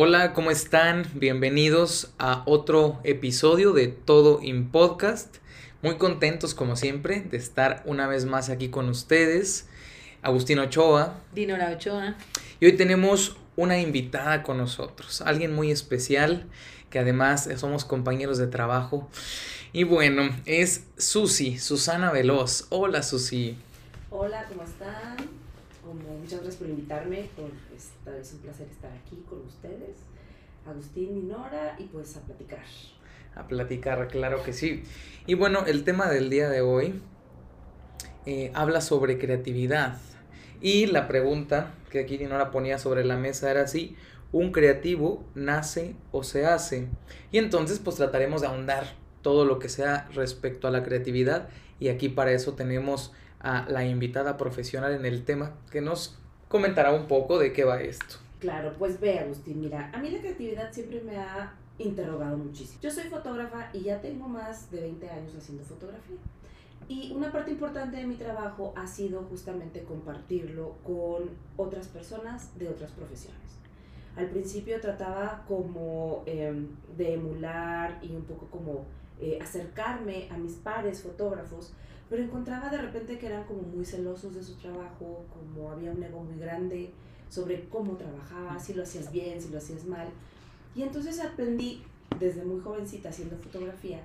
Hola, ¿cómo están? Bienvenidos a otro episodio de Todo in Podcast. Muy contentos, como siempre, de estar una vez más aquí con ustedes. Agustín Ochoa. Dinora Ochoa. Y hoy tenemos una invitada con nosotros, alguien muy especial, que además somos compañeros de trabajo. Y bueno, es Susi, Susana Veloz. Hola, Susi. Hola, ¿cómo están? Muchas gracias por invitarme. Por, es un placer estar aquí con ustedes. Agustín y Nora, y pues a platicar. A platicar, claro que sí. Y bueno, el tema del día de hoy eh, habla sobre creatividad. Y la pregunta que aquí Nora ponía sobre la mesa era si un creativo nace o se hace. Y entonces pues trataremos de ahondar todo lo que sea respecto a la creatividad. Y aquí para eso tenemos a la invitada profesional en el tema que nos comentará un poco de qué va esto. Claro, pues ve Agustín, mira, a mí la creatividad siempre me ha interrogado muchísimo. Yo soy fotógrafa y ya tengo más de 20 años haciendo fotografía. Y una parte importante de mi trabajo ha sido justamente compartirlo con otras personas de otras profesiones. Al principio trataba como em, de emular y un poco como eh, acercarme a mis pares fotógrafos pero encontraba de repente que eran como muy celosos de su trabajo, como había un ego muy grande sobre cómo trabajaba, si lo hacías bien, si lo hacías mal. Y entonces aprendí desde muy jovencita haciendo fotografía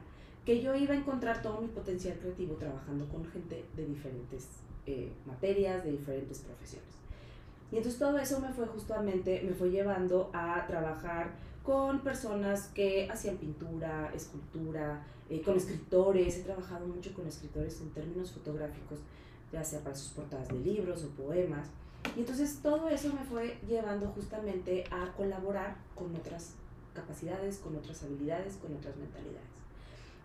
que yo iba a encontrar todo mi potencial creativo trabajando con gente de diferentes eh, materias, de diferentes profesiones. Y entonces todo eso me fue justamente, me fue llevando a trabajar con personas que hacían pintura, escultura, eh, con escritores, he trabajado mucho con escritores en términos fotográficos, ya sea para sus portadas de libros o poemas. Y entonces todo eso me fue llevando justamente a colaborar con otras capacidades, con otras habilidades, con otras mentalidades.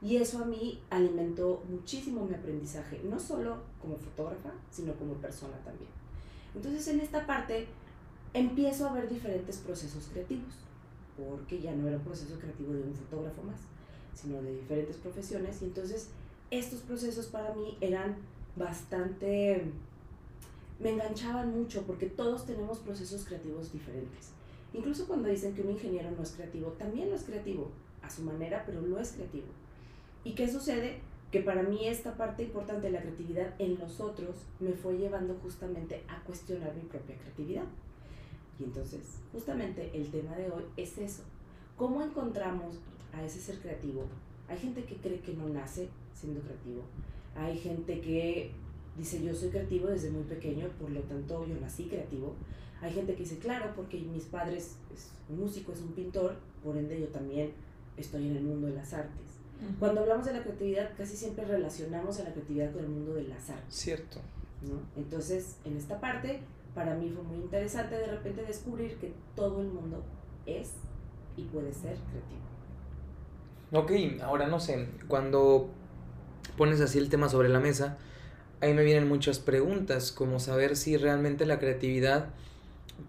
Y eso a mí alimentó muchísimo mi aprendizaje, no solo como fotógrafa, sino como persona también. Entonces en esta parte empiezo a ver diferentes procesos creativos porque ya no era un proceso creativo de un fotógrafo más, sino de diferentes profesiones. Y entonces estos procesos para mí eran bastante, me enganchaban mucho porque todos tenemos procesos creativos diferentes. Incluso cuando dicen que un ingeniero no es creativo, también lo es creativo, a su manera, pero lo es creativo. ¿Y qué sucede? Que para mí esta parte importante de la creatividad en los otros me fue llevando justamente a cuestionar mi propia creatividad. Y entonces, justamente el tema de hoy es eso. ¿Cómo encontramos a ese ser creativo? Hay gente que cree que no nace siendo creativo. Hay gente que dice yo soy creativo desde muy pequeño, por lo tanto yo nací creativo. Hay gente que dice, claro, porque mis padres es un músico, es un pintor, por ende yo también estoy en el mundo de las artes. Cuando hablamos de la creatividad, casi siempre relacionamos a la creatividad con el mundo de las artes. Cierto. ¿no? Entonces, en esta parte para mí fue muy interesante de repente descubrir que todo el mundo es y puede ser creativo. Ok, ahora no sé, cuando pones así el tema sobre la mesa, ahí me vienen muchas preguntas, como saber si realmente la creatividad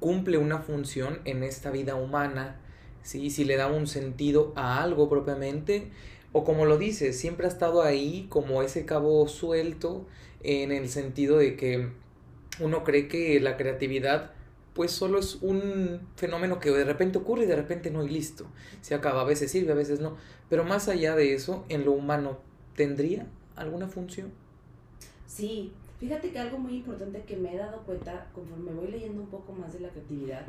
cumple una función en esta vida humana, ¿sí? si le da un sentido a algo propiamente, o como lo dices, siempre ha estado ahí como ese cabo suelto en el sentido de que uno cree que la creatividad pues solo es un fenómeno que de repente ocurre y de repente no y listo. Se acaba, a veces sirve, a veces no. Pero más allá de eso, en lo humano, ¿tendría alguna función? Sí, fíjate que algo muy importante que me he dado cuenta conforme voy leyendo un poco más de la creatividad,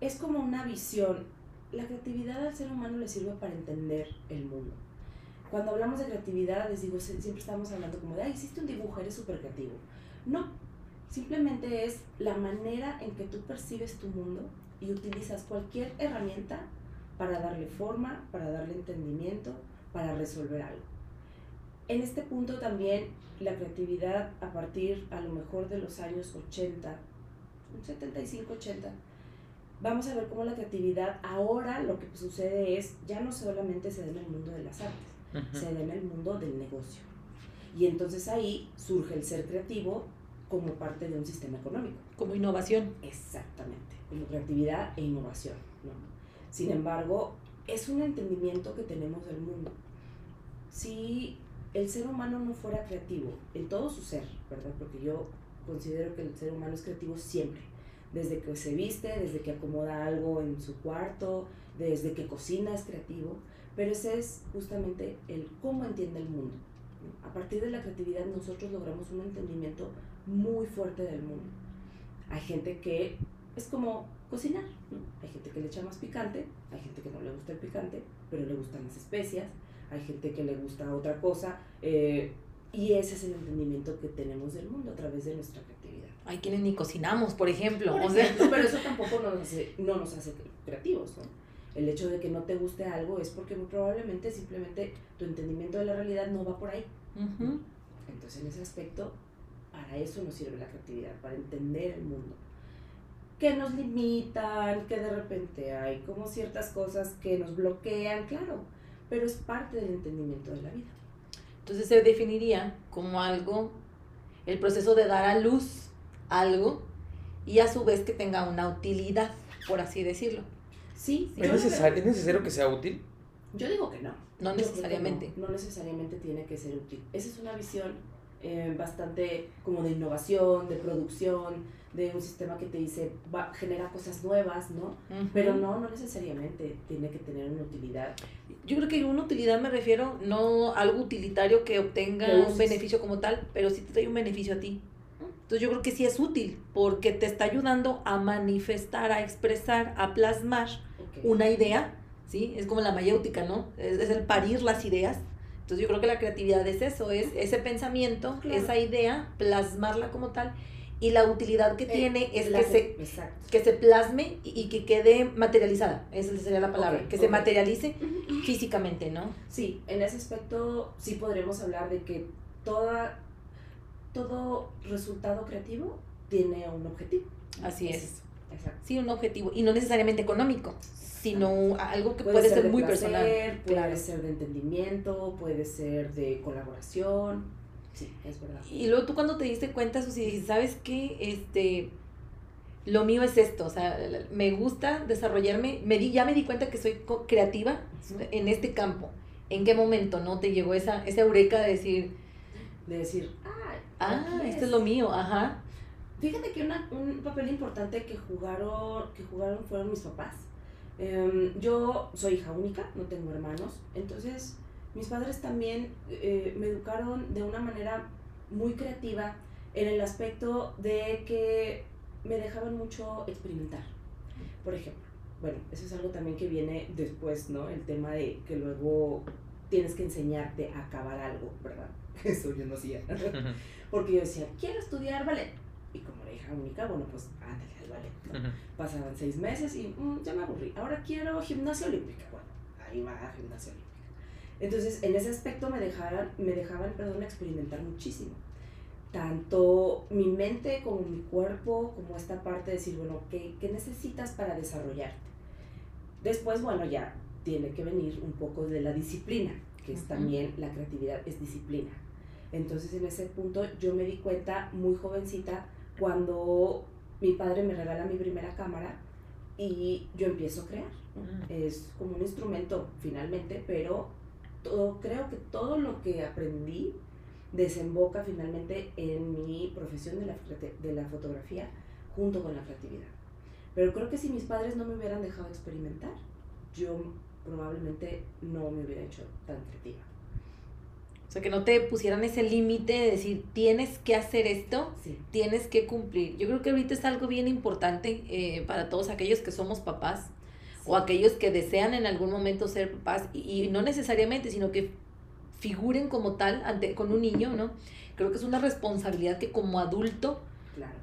es como una visión. La creatividad al ser humano le sirve para entender el mundo. Cuando hablamos de creatividad, les digo, siempre estamos hablando como de, ay, hiciste un dibujo, eres súper creativo. No, Simplemente es la manera en que tú percibes tu mundo y utilizas cualquier herramienta para darle forma, para darle entendimiento, para resolver algo. En este punto también la creatividad a partir a lo mejor de los años 80, 75, 80, vamos a ver cómo la creatividad ahora lo que sucede es, ya no solamente se da en el mundo de las artes, se da en el mundo del negocio. Y entonces ahí surge el ser creativo como parte de un sistema económico. Como innovación. Exactamente, como creatividad e innovación. ¿no? Sin embargo, es un entendimiento que tenemos del mundo. Si el ser humano no fuera creativo en todo su ser, ¿verdad? Porque yo considero que el ser humano es creativo siempre. desde que se viste, desde que acomoda algo en su cuarto, desde que cocina es creativo, pero ese es justamente el cómo entiende el mundo. A partir de la creatividad nosotros logramos un entendimiento muy fuerte del mundo. Hay gente que es como cocinar, hay gente que le echa más picante, hay gente que no le gusta el picante, pero le gustan las especias, hay gente que le gusta otra cosa, eh, y ese es el entendimiento que tenemos del mundo a través de nuestra creatividad. Hay quienes ni cocinamos, por ejemplo. pero eso tampoco nos hace, no nos hace creativos, ¿no? El hecho de que no te guste algo es porque muy probablemente simplemente tu entendimiento de la realidad no va por ahí. Entonces, en ese aspecto, para eso nos sirve la creatividad, para entender el mundo. Que nos limitan, que de repente hay como ciertas cosas que nos bloquean, claro, pero es parte del entendimiento de la vida. Entonces se definiría como algo, el proceso de dar a luz algo y a su vez que tenga una utilidad, por así decirlo. Sí. ¿Es, necesario, ¿Es necesario que sea útil? Yo digo que no. No necesariamente. No, necesariamente tiene que ser útil. Esa es una visión eh, bastante como de innovación, de producción, de un sistema que te dice, va, genera cosas nuevas, ¿no? Pero no, no necesariamente tiene que tener una utilidad. Yo creo que una utilidad me refiero no algo utilitario que obtenga un beneficio como tal, pero sí te trae un beneficio a ti. Entonces yo creo que sí es útil porque te está ayudando a manifestar, a expresar, a plasmar una idea, ¿sí? Es como la mayéutica, ¿no? Es, es, el parir las ideas. Entonces yo creo que la creatividad es eso, es ese pensamiento, esa idea, plasmarla como tal y la utilidad que eh, tiene es que se, que se plasme y, que quede materializada, esa sería la palabra, que se materialice físicamente, ¿no? Sí, en ese aspecto sí podremos hablar de que toda, todo resultado creativo tiene un objetivo. Así es. Exacto. Sí, un objetivo, y no necesariamente económico, sino algo que puede, ser, muy personal. Puede ser de entendimiento, puede ser de colaboración Sí, es verdad. Y luego tú cuando te diste cuenta, Susi, dijiste, ¿sabes qué? Este, lo mío es esto, o sea, me gusta desarrollarme, me di, ya me di cuenta que soy creativa en este campo. ¿En qué momento no te llegó esa, esa eureka de decir... De decir, ah, esto es lo mío, ajá. Fíjate que una, un papel importante que jugaron, que jugaron fueron mis papás. Em, yo soy hija única, no tengo hermanos, entonces mis padres también eh, me educaron de una manera muy creativa en el aspecto de que me dejaban mucho experimentar. Por ejemplo, bueno, eso es algo también que viene después, ¿no? El tema de que luego tienes que enseñarte a acabar algo, ¿verdad? Eso yo no hacía. Porque yo decía, quiero estudiar ballet. Hija única, bueno, pues ándale al ballet. Pasaban seis meses y mm, ya me aburrí. Ahora quiero gimnasia olímpica. Bueno, ahí va gimnasia olímpica. Entonces, en ese aspecto me, dejaran, me dejaban perdón, experimentar muchísimo. Tanto mi mente como mi cuerpo, como esta parte de decir, bueno, ¿qué, qué necesitas para desarrollarte? Después, bueno, ya tiene que venir un poco de la disciplina, que es también la creatividad, es disciplina. Entonces, en ese punto yo me di cuenta muy jovencita cuando mi padre me regala mi primera cámara y yo empiezo a crear. Es como un instrumento finalmente, pero creo que todo lo que aprendí desemboca finalmente en mi profesión de la, de la fotografía junto con la creatividad. Pero creo que si mis padres no me hubieran dejado experimentar, yo probablemente no me hubiera hecho tan creativa. O sea, que no te pusieran ese límite de decir, tienes que hacer esto, tienes que cumplir. Yo creo que ahorita es algo bien importante eh, para todos aquellos que somos papás, o aquellos que desean en algún momento ser papás y, no necesariamente, sino que figuren como tal ante, con un niño, ¿no? Creo que es una responsabilidad que como adulto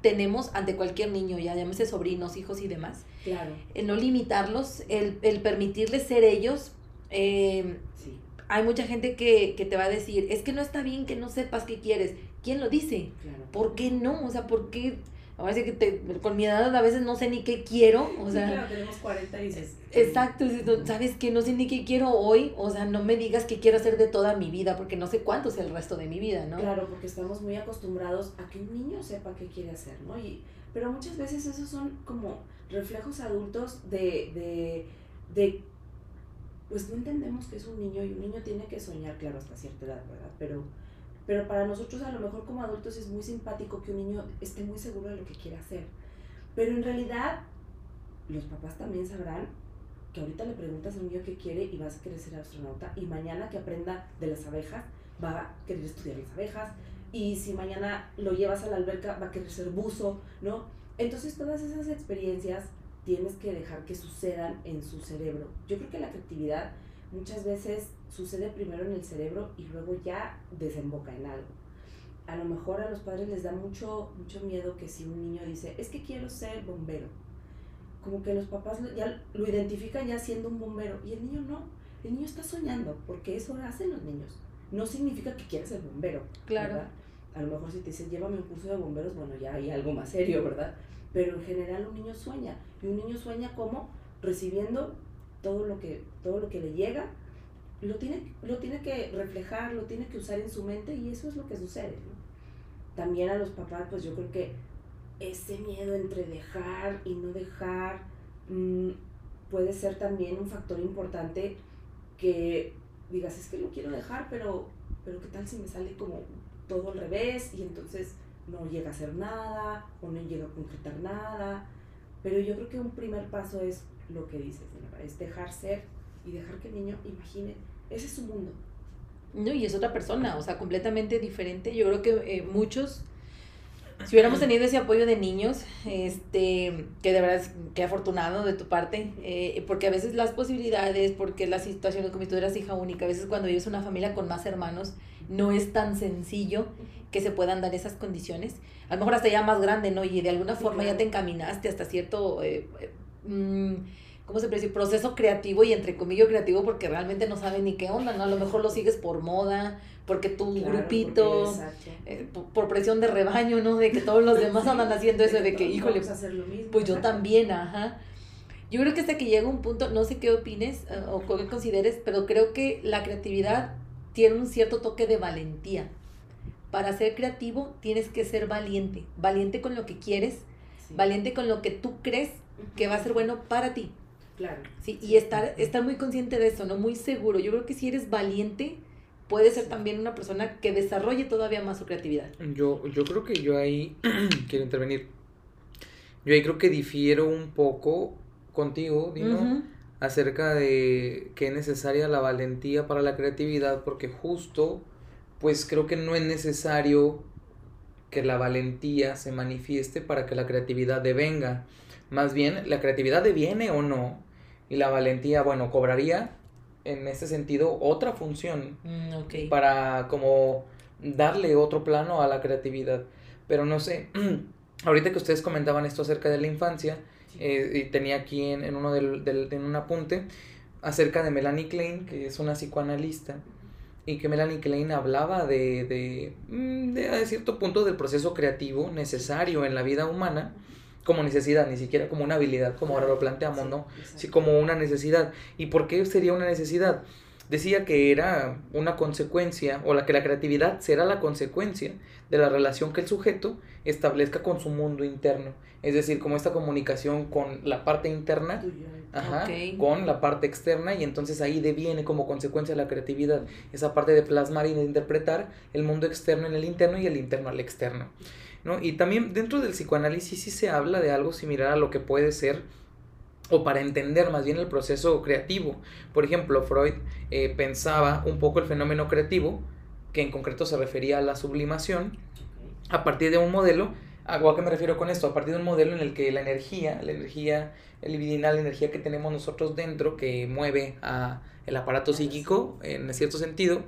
tenemos ante cualquier niño, ya llámese sobrinos, hijos y demás. Claro. El no limitarlos, el, el permitirles ser ellos. Eh, sí. Hay mucha gente que, que, te va a decir, es que no está bien que no sepas qué quieres. ¿Quién lo dice? Claro. ¿Por qué no? O sea, ¿por qué? Ahora sí que te, con mi edad a veces no sé ni qué quiero, o sea... Sí, claro, tenemos 40 y dices... Exacto, ¿sabes que No sé ni qué quiero hoy, o sea, no me digas qué quiero hacer de toda mi vida, porque no sé cuánto es el resto de mi vida, ¿no? Claro, porque estamos muy acostumbrados a que un niño sepa qué quiere hacer, ¿no? Y, pero muchas veces esos son como reflejos adultos de, de, de pues no entendemos que es un niño y un niño tiene que soñar, claro, hasta cierta edad, ¿verdad? Pero pero para nosotros a lo mejor como adultos es muy simpático que un niño esté muy seguro de lo que quiere hacer. Pero en realidad, los papás también sabrán que ahorita le preguntas a un niño qué quiere y vas a querer ser astronauta y mañana que aprenda de las abejas va a querer estudiar las abejas y si mañana lo llevas a la alberca va a querer ser buzo, ¿no? Entonces todas esas experiencias tienes que dejar que sucedan en su cerebro. Yo creo que la creatividad muchas veces sucede primero en el cerebro y luego ya desemboca en algo. A lo mejor a los padres les da mucho, mucho miedo que si un niño dice, es que quiero ser bombero, como que los papás ya lo identifican ya siendo un bombero y el niño no, el niño está soñando, porque eso hacen los niños. No significa que quiera ser bombero. Claro. A lo mejor si te dicen, llévame un curso de bomberos, bueno, ya hay algo más serio, ¿verdad? Pero en general un niño sueña. Y un niño sueña como recibiendo todo lo que, todo lo que le llega, lo tiene, lo tiene que reflejar, lo tiene que usar en su mente y eso es lo que sucede. También a los papás, pues yo creo que ese miedo entre dejar y no dejar mm, puede ser también un factor importante que digas, es que lo quiero dejar, pero, pero ¿qué tal si me sale como todo al revés y entonces no llega a hacer nada o no llega a concretar nada? Pero yo creo que un primer paso es lo que dices, es dejar ser y dejar que el niño imagine, ese es su mundo. No, y es otra persona, o sea, completamente diferente. Yo creo que eh, muchos si hubiéramos tenido ese apoyo de niños, este, que de verdad, qué afortunado de tu parte, eh, porque a veces las posibilidades, porque las situaciones, como tú eras hija única, a veces cuando vives una familia con más hermanos, no es tan sencillo que se puedan dar esas condiciones. A lo mejor hasta ya más grande, ¿no? Y de alguna forma ya te encaminaste hasta cierto... Eh, eh mm, ¿cómo se puede decir? Proceso creativo y entre comillas creativo porque realmente no saben ni qué onda, ¿no? A lo mejor lo sigues por moda, porque tu grupito, eh, por, presión de rebaño, ¿no? De que todos los demás andan haciendo eso, de que, híjole, pues yo también, ajá. Yo creo que hasta que llega un punto, no sé qué opines eh, o qué consideres, pero creo que la creatividad tiene un cierto toque de valentía. Para ser creativo tienes que ser valiente, valiente con lo que quieres, valiente con lo que tú crees que va a ser bueno para ti. Claro. Sí, y estar, estar muy consciente de eso, ¿no? Muy seguro. Yo creo que si eres valiente, puedes ser también una persona que desarrolle todavía más su creatividad. Yo, yo creo que yo ahí quiero intervenir. Yo ahí creo que difiero un poco contigo, Dino, acerca de que es necesaria la valentía para la creatividad, porque justo, pues creo que no es necesario que la valentía se manifieste para que la creatividad devenga. Más bien, la creatividad deviene o no y la valentía, bueno, cobraría en ese sentido otra función mm, para como darle otro plano a la creatividad. Pero no sé, ahorita que ustedes comentaban esto acerca de la infancia, eh, y tenía aquí en, uno del, del, en un apunte acerca de Melanie Klein, que es una psicoanalista, y que Melanie Klein hablaba de, de, mm, de, a cierto punto del proceso creativo necesario en la vida humana como necesidad, ni siquiera como una habilidad, como ahora lo planteamos, ¿no? Sí, como una necesidad. ¿Y por qué sería una necesidad? Decía que era una consecuencia, o la que la creatividad será la consecuencia de la relación que el sujeto establezca con su mundo interno. Es decir, como esta comunicación con la parte interna, ajá, con la parte externa, y entonces ahí deviene como consecuencia la creatividad, esa parte de plasmar y de interpretar el mundo externo en el interno y el interno al externo. ¿No? Y también dentro del psicoanálisis sí se habla de algo similar a lo que puede ser o para entender más bien el proceso creativo. Por ejemplo, Freud eh, pensaba un poco el fenómeno creativo, que en concreto se refería a la sublimación, a partir de un modelo, ¿a qué me refiero con esto? A partir de un modelo en el que la energía, la energía libidinal, la energía que tenemos nosotros dentro, que mueve a el aparato psíquico, en cierto sentido,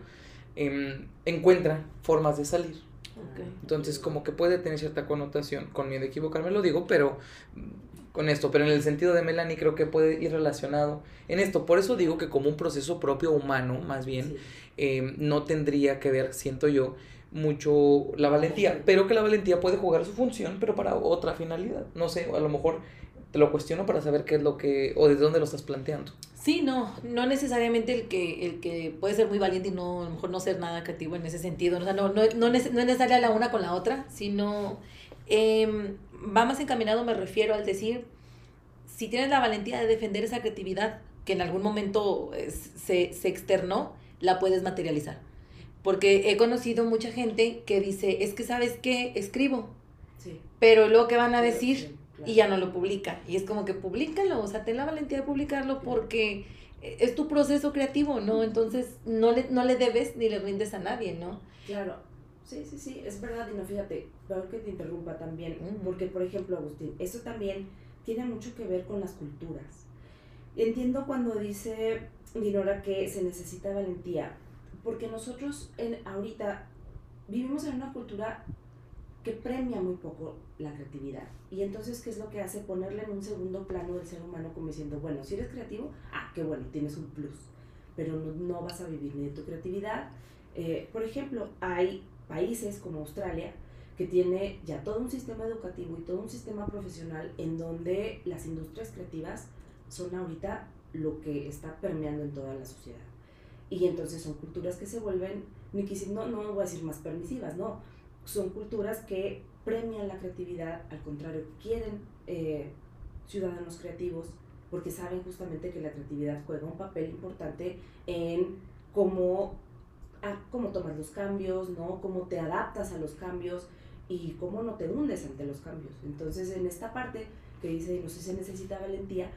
em, encuentra formas de salir. Entonces, como que puede tener cierta connotación, con miedo a equivocarme lo digo, pero mm, con esto, pero en el sentido de Melanie creo que puede ir relacionado en esto. Por eso digo que como un proceso propio humano, más bien, em, no tendría que ver, siento yo, mucho la valentía, pero que la valentía puede jugar su función, pero para otra finalidad. No sé, a lo mejor te lo cuestiono para saber qué es lo que, o desde dónde lo estás planteando. Sí, no, no necesariamente el que, el que puede ser muy valiente y no, a lo mejor no ser nada creativo en ese sentido. O sea, no, no, no, es necesaria la una con la otra, sino eh, va más encaminado, me refiero al decir, si tienes la valentía de defender esa creatividad que en algún momento se, se externó, la puedes materializar. Porque he conocido mucha gente que dice, es que sabes qué, escribo. Sí. Pero luego que van a decir, y ya no lo publica. Y es como que públicalo, o sea, ten la valentía de publicarlo porque es tu proceso creativo, ¿no? Entonces no le, no le debes ni le rindes a nadie, ¿no? Claro, sí, sí, sí, es verdad, y no fíjate, peor que te interrumpa también, porque por ejemplo, Agustín, eso también tiene mucho que ver con las culturas. Entiendo cuando dice Dinora que se necesita valentía, porque nosotros en, ahorita vivimos en una cultura que premia muy poco la creatividad. Y entonces, ¿qué es lo que hace? Ponerle en un segundo plano del ser humano como diciendo, bueno, si eres creativo, ah, qué bueno, tienes un plus, pero no, vas a vivir ni de tu creatividad. Eh, por ejemplo, hay países como Australia que tiene ya todo un sistema educativo y todo un sistema profesional en donde las industrias creativas son ahorita lo que está permeando en toda la sociedad. Y entonces son culturas que se vuelven, no, no voy a decir más permisivas, no, son culturas que premian la creatividad, al contrario, quieren eh, ciudadanos creativos porque saben justamente que la creatividad juega un papel importante en cómo, cómo tomas los cambios, ¿no? cómo te adaptas a los cambios y cómo no te hundes ante los cambios. Entonces, en esta parte que dice, no sé se necesita valentía,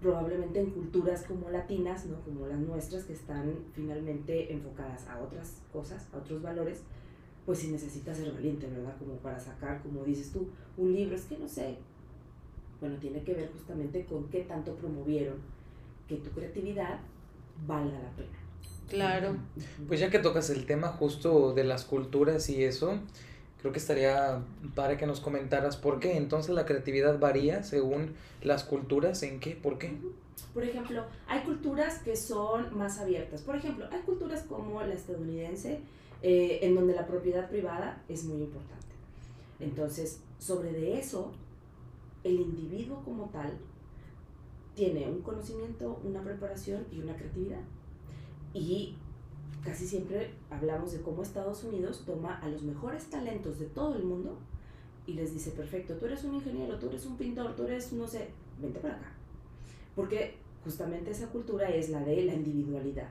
probablemente en culturas como latinas, ¿no? como las nuestras, que están finalmente enfocadas a otras cosas, a otros valores, pues sí necesitas ser valiente, ¿verdad? Como para sacar, como dices tú, un libro, es que no sé, bueno, tiene que ver justamente con qué tanto promovieron que tu creatividad valga la pena. Claro. Pues ya que tocas el tema justo de las culturas y eso, creo que estaría para que nos comentaras por qué entonces la creatividad varía según las culturas, ¿en qué? ¿Por qué? Por ejemplo, hay culturas que son más abiertas. Por ejemplo, hay culturas como la estadounidense, eh, en donde la propiedad privada es muy importante. Entonces, sobre de eso, el individuo como tal tiene un conocimiento, una preparación y una creatividad. Y casi siempre hablamos de cómo Estados Unidos toma a los mejores talentos de todo el mundo y les dice, perfecto, tú eres un ingeniero, tú eres un pintor, tú eres, no sé, vente para acá. Porque justamente esa cultura es la de la individualidad.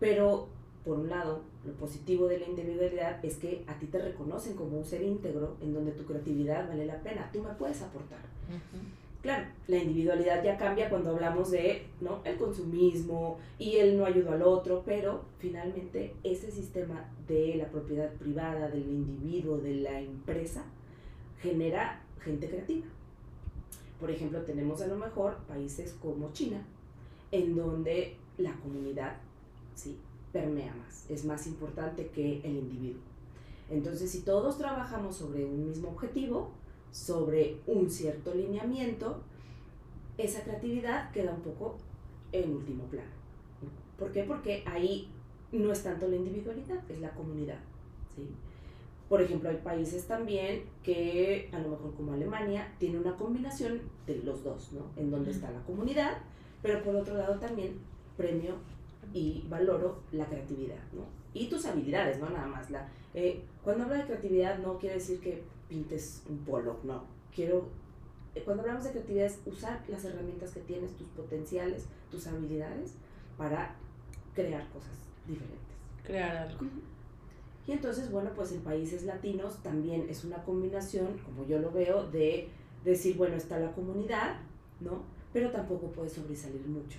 Pero, por un lado, lo positivo de la individualidad es que a ti te reconocen como un ser íntegro en donde tu creatividad vale la pena, tú me puedes aportar. Claro, la individualidad ya cambia cuando hablamos de ¿no? el consumismo y el no ayudo al otro, pero finalmente ese sistema de la propiedad privada, del individuo, de la empresa, genera gente creativa. Por ejemplo, tenemos a lo mejor países como China, en donde la comunidad ¿sí? Permea más, es más importante que el individuo. Entonces, si todos trabajamos sobre un mismo objetivo, sobre un cierto lineamiento, esa creatividad queda un poco en último plano. ¿Por qué? Porque ahí no es tanto la individualidad, es la comunidad. ¿sí? Por ejemplo, hay países también que, a lo mejor como Alemania, tiene una combinación de los dos, ¿no? En donde está la comunidad, pero por otro lado también premio y valoro la creatividad, ¿no? Y tus habilidades, ¿no? Nada más. La, eh, cuando hablo de creatividad no quiere decir que pintes un polo, no. Quiero, eh, cuando hablamos de creatividad es usar las herramientas que tienes, tus potenciales, tus habilidades para crear cosas diferentes. Crear algo. Y entonces, bueno, pues en países latinos también es una combinación, como yo lo veo, de decir, bueno, está la comunidad, ¿no? Pero tampoco puede sobresalir mucho,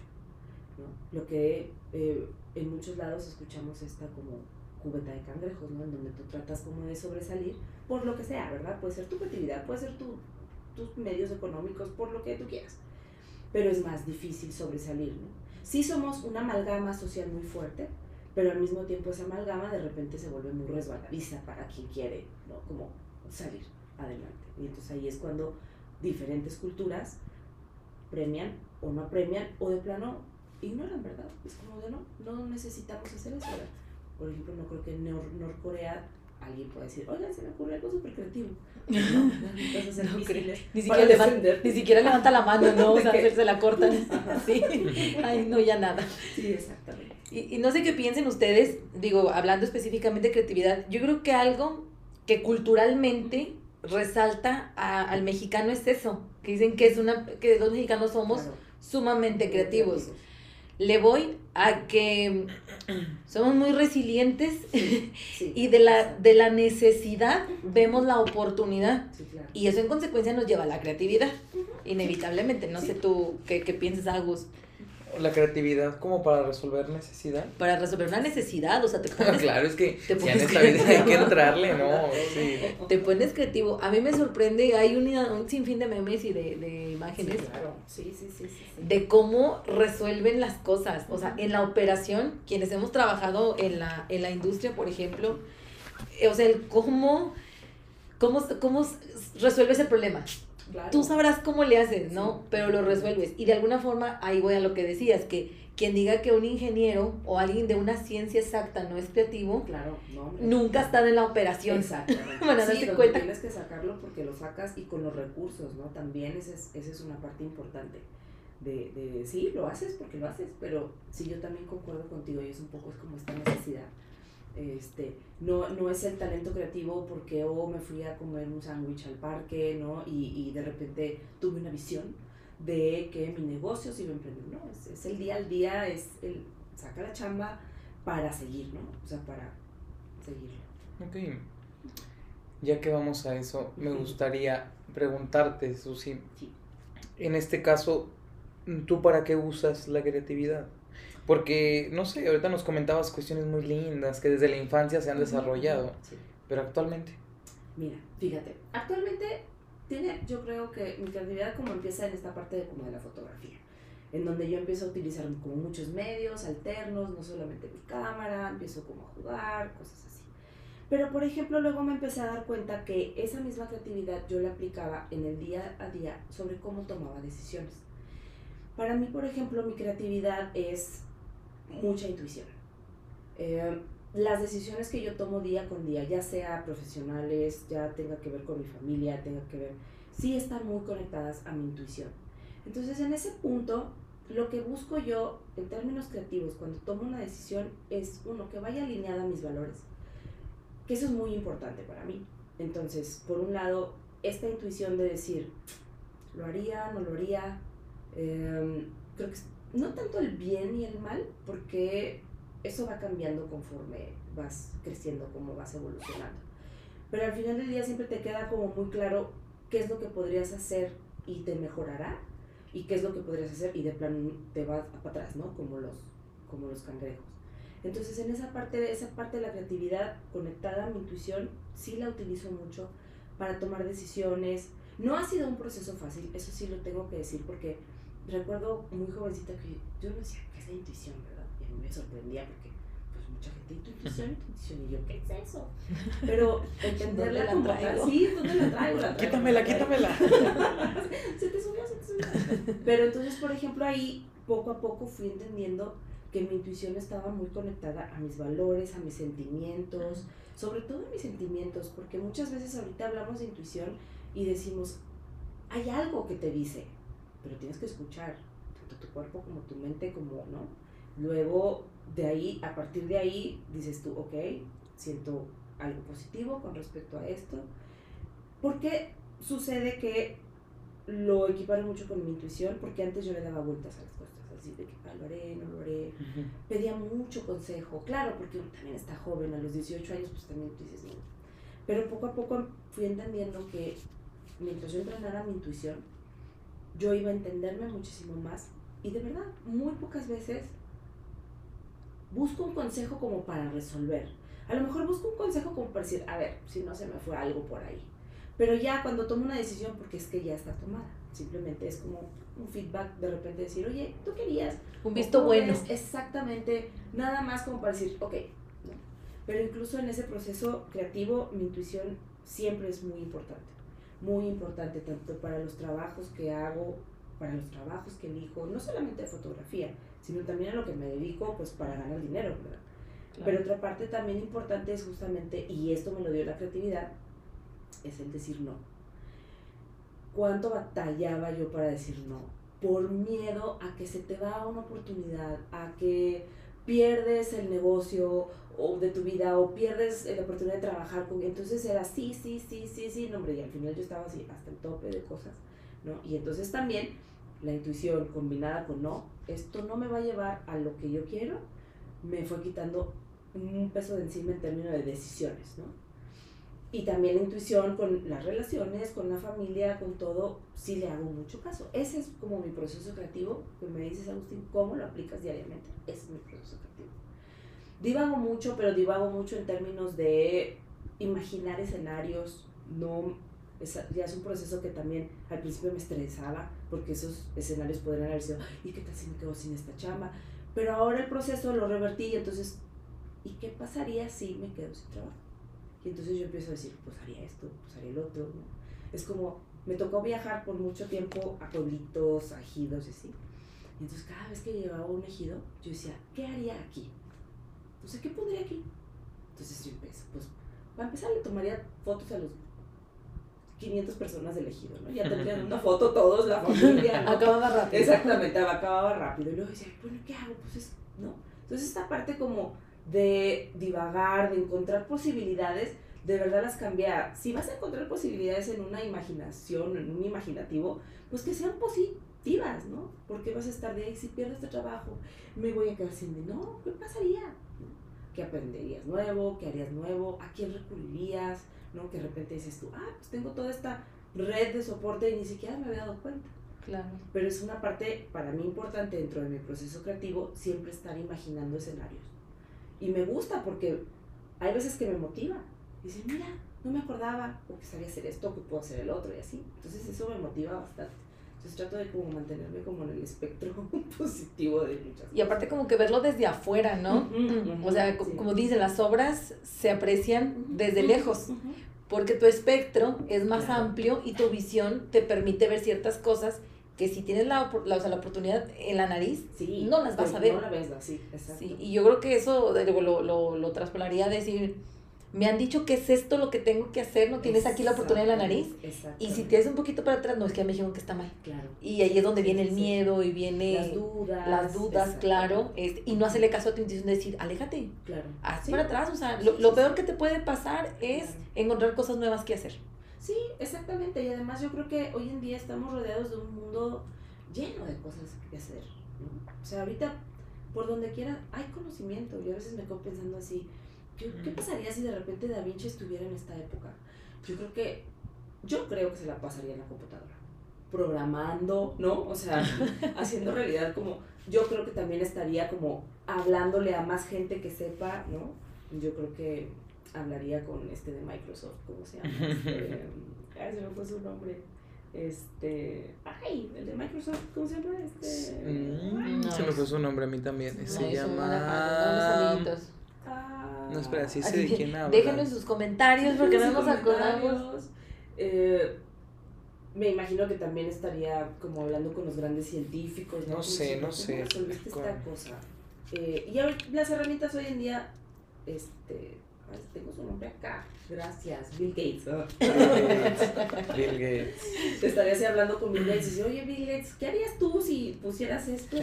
Lo que eh, en muchos lados escuchamos esta como cubeta de cangrejos, ¿no? En donde tú tratas como de sobresalir por lo que sea, ¿verdad? Puede ser tu creatividad, puede ser tu, tus medios económicos, por lo que tú quieras. Pero es más difícil sobresalir, ¿no? Sí somos una amalgama social muy fuerte, pero al mismo tiempo esa amalgama de repente se vuelve muy resbaladiza para quien quiere, ¿no? Como salir adelante. Y entonces ahí es cuando diferentes culturas premian o no premian o de plano ignoran, ¿verdad? Es como de no, no necesitamos hacer eso, ¿verdad? por ejemplo, no creo que en Norcorea alguien pueda decir, oigan, se me ocurre algo súper creativo. No, no ni, siquiera levanta, ni siquiera levanta la mano, ¿no? O sea, se la cortan. Sí. Ay, no, ya nada. Sí, exactamente. Y, y no sé qué piensen ustedes, digo, hablando específicamente de creatividad, yo creo que algo que culturalmente resalta al mexicano es eso, que dicen que es una que los mexicanos somos sumamente creativos le voy a que somos muy resilientes y de la, de la necesidad vemos la oportunidad. Y eso en consecuencia nos lleva a la creatividad, inevitablemente. No sé tú qué, qué piensas, Agus la creatividad como para resolver necesidad. Para resolver una necesidad, o sea, te pones... claro, es que te pones ya en esta vida hay que entrarle, ¿no? Sí. Te pones creativo. A mí me sorprende, hay un, un sinfín de memes y de, de imágenes. Sí, claro. Sí, sí, sí, sí, De cómo resuelven las cosas. O sea, en la operación, quienes hemos trabajado en la, en la industria, por ejemplo, eh, o sea, el cómo, cómo, cómo resuelves el problema Tú sabrás cómo le haces, ¿no? Pero lo resuelves. Y de alguna forma, ahí voy a lo que decías, que quien diga que un ingeniero o alguien de una ciencia exacta no es creativo, claro, nunca ha estado en la operación. Exacto. bueno, sí, cuenta. tienes que sacarlo porque lo sacas y con los recursos, ¿no? También esa es, esa es una parte importante. De, de, sí, lo haces porque lo haces, pero sí, yo también concuerdo contigo y es un poco es como esta necesidad este, no, no es el talento creativo porque o oh, me fui a comer un sándwich al parque, ¿no? Y, y, de repente tuve una visión de que mi negocio se iba a emprender, ¿no? Es, es, el día al día, es el saca la chamba para seguir, ¿no? O sea, para seguir. Ok. Ya que vamos a eso, me gustaría preguntarte, Susi. Sí. En este caso, ¿tú para qué usas la creatividad? Porque, no sé, ahorita nos comentabas cuestiones muy lindas que desde la infancia se han desarrollado, pero actualmente. Mira, fíjate, actualmente tiene, yo creo que mi creatividad como empieza en esta parte de, como de la fotografía, en donde yo empiezo a utilizar como muchos medios alternos, no solamente mi cámara, empiezo como a jugar, cosas así. Pero, por ejemplo, luego me empecé a dar cuenta que esa misma creatividad yo la aplicaba en el día a día sobre cómo tomaba decisiones. Para mí, por ejemplo, mi creatividad es mucha intuición. Eh, las decisiones que yo tomo día con día, ya sea profesionales, ya tenga que ver con mi familia, tenga que ver, sí están muy conectadas a mi intuición. Entonces, en ese punto, lo que busco yo en términos creativos cuando tomo una decisión es, uno, que vaya alineada a mis valores, que eso es muy importante para mí. Entonces, por un lado, esta intuición de decir, lo haría, no lo haría, em, creo que no tanto el bien y el mal, porque eso va cambiando conforme vas creciendo, como vas evolucionando. Pero al final del día siempre te queda como muy claro qué es lo que podrías hacer y te mejorará y qué es lo que podrías hacer y de plan te vas para atrás, ¿no? Como los, como los cangrejos. Entonces en esa parte, esa parte de la creatividad conectada a mi intuición, sí la utilizo mucho para tomar decisiones. No ha sido un proceso fácil, eso sí lo tengo que decir porque recuerdo muy jovencita que yo no decía, ¿qué es la intuición, verdad? Y a mí me sorprendía porque pues mucha gente, intuición, intuición, y yo, ¿qué es eso? Pero entenderla como tal, sí, ¿dónde la traigo? La quítamela, quítamela. se te subió, se te subió. Pero entonces, por ejemplo, ahí poco a poco fui entendiendo que mi intuición estaba muy conectada a mis valores, a mis sentimientos, sobre todo a mis sentimientos, porque muchas veces ahorita hablamos de intuición y decimos, hay algo que te dice, pero tienes que escuchar tanto tu cuerpo como tu mente, como, ¿no? Luego, de ahí, a partir de ahí, dices tú, ok, siento algo positivo con respecto a esto. Porque sucede que lo equiparo mucho con mi intuición, porque antes yo le daba vueltas a las cosas, así de que ah, lo haré, no lo haré. Pedía mucho consejo, claro, porque uno también está joven, a los 18 años, pues también tú dices, no. Pero poco a poco fui entendiendo que mientras yo entrenara mi intuición, yo iba a entenderme muchísimo más. Y de verdad, muy pocas veces busco un consejo como para resolver. A lo mejor busco un consejo como para decir, a ver, si no se me fue algo por ahí. Pero ya cuando tomo una decisión, porque es que ya está tomada, simplemente es como un feedback de repente decir, oye, tú querías. Un visto bueno. Exactamente, nada más como para decir, ok. Pero incluso en ese proceso creativo, mi intuición siempre es muy importante muy importante tanto para los trabajos que hago, para los trabajos que elijo, no solamente de fotografía, sino también a lo que me dedico pues para ganar dinero, ¿verdad? Pero otra parte también importante es justamente, y esto me lo dio la creatividad, es el decir no. ¿Cuánto batallaba yo para decir no? Por miedo a que se te va una oportunidad, a que pierdes el negocio o de tu vida o pierdes la oportunidad de trabajar con entonces era sí, sí, sí, sí, sí, no, hombre, y al final yo estaba así hasta el tope de cosas, ¿no? Y entonces también la intuición combinada con no, esto no me va a llevar a lo que yo quiero, me fue quitando un peso de encima en términos de decisiones, ¿no? Y también la intuición con las relaciones, con la familia, con todo, sí le hago mucho caso. Ese es como mi proceso creativo, que me dices, Agustín, ¿cómo lo aplicas diariamente? Ese es mi proceso creativo. Divago mucho, pero divago mucho en términos de imaginar escenarios, no ya es un proceso que también al principio me estresaba porque esos escenarios podrían haber sido, ¿y qué tal si me quedo sin esta chamba? Pero ahora el proceso lo revertí y entonces, ¿y qué pasaría si me quedo sin trabajo? Y entonces yo empiezo a decir, pues haría esto, pues haría el otro. Es como, me tocó viajar por mucho tiempo a pueblitos, a ejidos y así. Y entonces cada vez que llegaba a un ejido, yo decía, ¿qué haría aquí? Entonces, ¿qué pondría aquí? Entonces yo empiezo, pues, para empezar le tomaría fotos a los 500 personas del ejido, ¿no? Ya tendrían una foto todos, la familia. Acababa rápido. Exactamente, acababa rápido. Y luego decía, bueno, ¿qué hago? Pues es, ¿no? Entonces esta parte como de divagar, de encontrar posibilidades, de verdad las cambia. Si vas a encontrar posibilidades en una imaginación, en un imaginativo, pues que sean positivas, ¿no? Porque vas a estar de ahí, si pierdo este trabajo, me voy a quedar sin no, ¿qué pasaría? ¿Qué aprenderías nuevo? ¿Qué harías nuevo? ¿A quién recurrirías? ¿No? Que de repente dices tú, ah, pues tengo toda esta red de soporte y ni siquiera me había dado cuenta. Claro. Pero es una parte para mí importante dentro de mi proceso creativo, siempre estar imaginando escenarios. Y me gusta porque hay veces que me motiva. Dice, mira, no me acordaba, o que sabía hacer esto, que puedo hacer el otro y así. Entonces eso me motiva bastante. Entonces trato de como mantenerme como en el espectro positivo de muchas Y aparte como que verlo desde afuera, ¿no? o sea, como dicen, las obras se aprecian desde lejos. Porque tu espectro es más amplio y tu visión te permite ver ciertas cosas que si tienes la, la, o sea, la oportunidad en la nariz, no las vas a ver. No la ves, sí, exacto. Sí, y yo creo que eso lo, lo, lo traspolaría a decir, me han dicho que es esto lo que tengo que hacer, no tienes aquí la oportunidad en la nariz. Y si te haces un poquito para atrás, no es que me dijeron que está mal. Claro. Y ahí es donde viene el miedo y viene las dudas. Las dudas, claro. Este, y no hacerle caso a tu intuición de decir, aléjate. Claro. Haz para atrás. O sea, lo, lo peor que te puede pasar es encontrar cosas nuevas que hacer. Sí, exactamente. Y además yo creo que hoy en día estamos rodeados de un mundo lleno de cosas que hacer. O sea, ahorita por donde quiera hay conocimiento. Yo a veces me quedo pensando así ¿Qué, pasaría si de repente Da Vinci estuviera en esta época? Yo creo que, yo creo que se la pasaría en la computadora, programando, ¿no? O sea, haciendo realidad como, yo creo que también estaría como hablándole a más gente que sepa, ¿no? Yo creo que hablaría con este de Microsoft, ¿cómo se llama? Este, ay, se me fue su nombre. Este. Ay, el de Microsoft, ¿cómo se llama? Este. Mm, se me fue su nombre a mí también. se llama. No, espera, sí sé de quién habla. Déjenlo en sus comentarios porque no nos acordamos. Eh, me imagino que también estaría como hablando con los grandes científicos. No, sé, no sé. esta cosa? Eh, y las herramientas hoy en día, este, tengo su nombre acá. Gracias, Bill Gates. Bill Gates. Te estaría así hablando con Bill Gates y dice, oye Bill Gates, ¿qué harías tú si pusieras esto?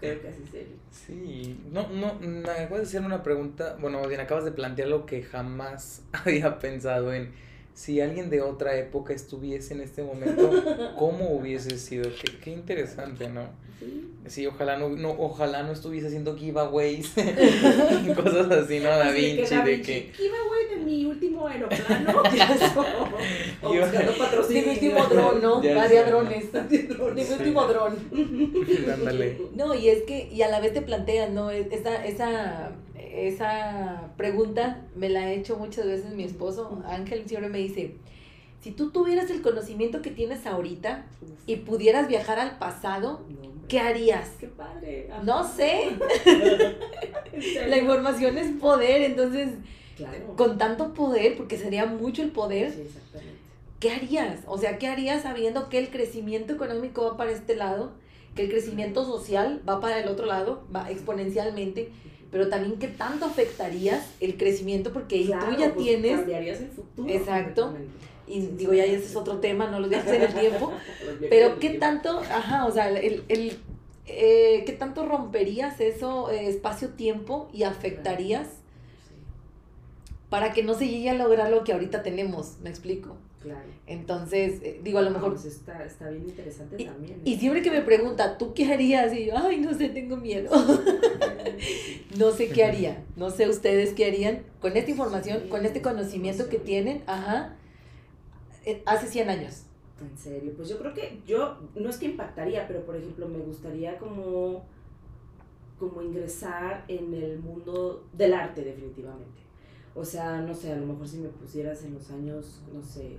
Creo que así sería. Sí, no, no, me acabas de hacer una pregunta, bueno, bien, acabas de plantear lo que jamás había pensado en si alguien de otra época estuviese en este momento, ¿cómo hubiese sido? Qué, qué interesante, ¿no? Sí. ojalá no, no, ojalá no estuviese haciendo giveaways y cosas así, ¿no? Da Vinci, de que... Giveaway de mi último aeroplano. o buscando patrocinio. De mi último dron, ¿no? Varias drones. De mi último dron. Ándale. No, y es que, y a la vez te plantean, ¿no? Esa, esa esa pregunta me la ha hecho muchas veces mi esposo. Ángel siempre me dice, si tú tuvieras el conocimiento que tienes ahorita y pudieras viajar al pasado, ¿qué harías? Qué padre. No sé. la información es poder, entonces, con tanto poder, porque sería mucho el poder. ¿Qué harías? O sea, ¿qué harías sabiendo que el crecimiento económico va para este lado, que el crecimiento social va para el otro lado, va exponencialmente? Pero también qué tanto afectarías el crecimiento, porque tú ya pues, tienes... Cambiarías el futuro. Exacto. Y digo, ya ese es otro tema, no los viajes en el tiempo. pero qué tanto, ajá, o sea, el, el eh, qué tanto romperías eso, eh, espacio-tiempo, y afectarías para que no se llegue a lograr lo que ahorita tenemos, ¿me explico? Claro. Entonces, eh, digo, a lo mejor... Pues está, está bien interesante Y, también. y siempre que me pregunta, ¿tú qué harías? Y yo, ay, no sé, tengo miedo. no sé qué haría. No sé ustedes qué harían con esta información, Sí, con este conocimiento que tienen, ajá, eh, hace 100 años. En serio, pues yo creo que yo, no es que impactaría, pero por ejemplo me gustaría como, como ingresar en el mundo del arte definitivamente. O sea, no sé, a lo mejor si me pusieras en los años, no sé,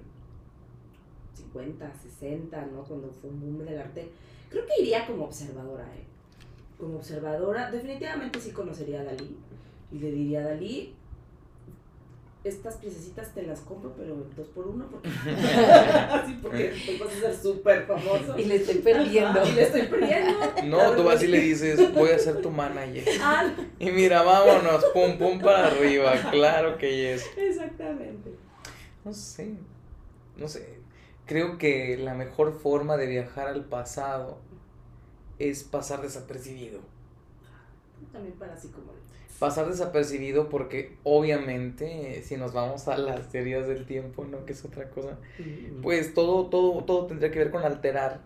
50, 60, ¿no? Cuando fue un boom del arte, creo que iría como observadora, ¿eh? Como observadora, definitivamente sí conocería a Dalí y le diría a Dalí, estas piececitas te las compro, pero dos por uno, porque, Así porque después vas a ser súper famoso. Y le estoy perdiendo. Y le estoy perdiendo. No, tú vas y le dices, voy a ser tu manager. Ah, Y mira, vámonos, pum, pum para arriba. Claro que es. exactamente. No sé, no sé. Creo que la mejor forma de viajar al pasado es pasar desapercibido. También para así como... Pasar desapercibido porque obviamente si nos vamos a las teorías del tiempo, ¿no? Que es otra cosa. Pues todo, todo, todo tendría que ver con alterar